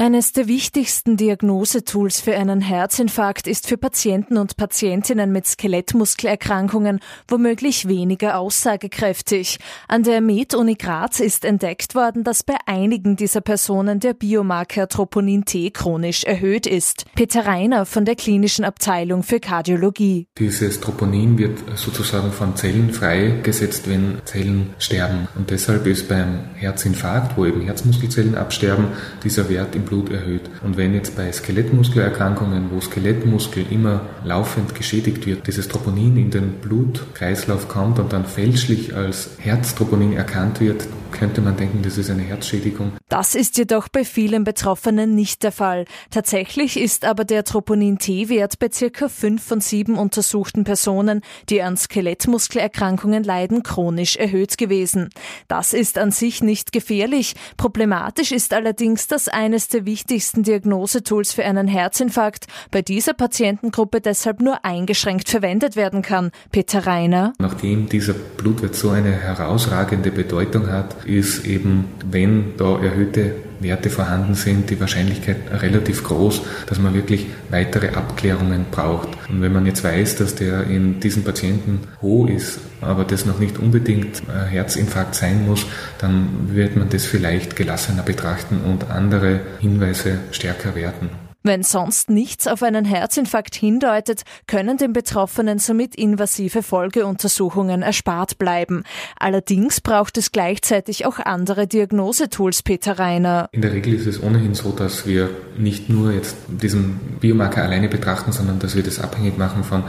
Eines der wichtigsten Diagnosetools für einen Herzinfarkt ist für Patienten und Patientinnen mit Skelettmuskelerkrankungen womöglich weniger aussagekräftig. An der Med-Uni Graz ist entdeckt worden, dass bei einigen dieser Personen der Biomarker Troponin T chronisch erhöht ist. Peter Reiner von der klinischen Abteilung für Kardiologie. Dieses Troponin wird sozusagen von Zellen freigesetzt, wenn Zellen sterben. Und deshalb ist beim Herzinfarkt, wo eben Herzmuskelzellen absterben, dieser Wert im Blut erhöht. Und wenn jetzt bei Skelettmuskelerkrankungen, wo Skelettmuskel immer laufend geschädigt wird, dieses Troponin in den Blutkreislauf kommt und dann fälschlich als Herztroponin erkannt wird, könnte man denken, das ist eine Herzschädigung. Das ist jedoch bei vielen Betroffenen nicht der Fall. Tatsächlich ist aber der Troponin-T-Wert bei circa fünf von sieben untersuchten Personen, die an Skelettmuskelerkrankungen leiden, chronisch erhöht gewesen. Das ist an sich nicht gefährlich. Problematisch ist allerdings, dass eines der wichtigsten Diagnosetools für einen Herzinfarkt bei dieser Patientengruppe deshalb nur eingeschränkt verwendet werden kann. Peter Reiner. Nachdem dieser Blutwert so eine herausragende Bedeutung hat, ist eben, wenn da erhöhte Werte vorhanden sind, die Wahrscheinlichkeit relativ groß, dass man wirklich weitere Abklärungen braucht. Und wenn man jetzt weiß, dass der in diesen Patienten hoch ist, aber das noch nicht unbedingt Herzinfarkt sein muss, dann wird man das vielleicht gelassener betrachten und andere Hinweise stärker werten. Wenn sonst nichts auf einen Herzinfarkt hindeutet, können den Betroffenen somit invasive Folgeuntersuchungen erspart bleiben. Allerdings braucht es gleichzeitig auch andere Diagnosetools, Peter Reiner. In der Regel ist es ohnehin so, dass wir nicht nur jetzt diesen Biomarker alleine betrachten, sondern dass wir das abhängig machen von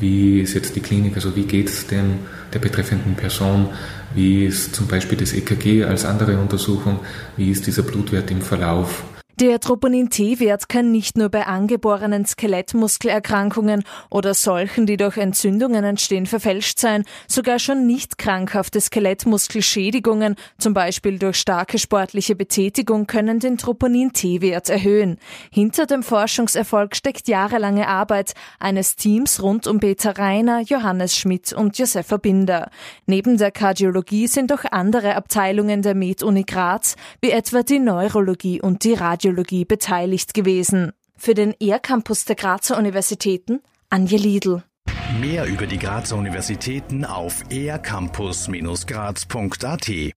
wie ist jetzt die Klinik, also wie geht es denn der betreffenden Person, wie ist zum Beispiel das EKG als andere Untersuchung, wie ist dieser Blutwert im Verlauf. Der Troponin-T-Wert kann nicht nur bei angeborenen Skelettmuskelerkrankungen oder solchen, die durch Entzündungen entstehen, verfälscht sein. Sogar schon nicht krankhafte Skelettmuskelschädigungen, zum Beispiel durch starke sportliche Betätigung, können den Troponin-T-Wert erhöhen. Hinter dem Forschungserfolg steckt jahrelange Arbeit eines Teams rund um Peter Reiner, Johannes Schmidt und Josefa Binder. Neben der Kardiologie sind auch andere Abteilungen der Med-Uni Graz, wie etwa die Neurologie und die Radiologie Radiologie beteiligt gewesen. Für den ER-Campus der Grazer Universitäten Anja Liedl. Mehr über die Grazer Universitäten auf ercampus-graz.at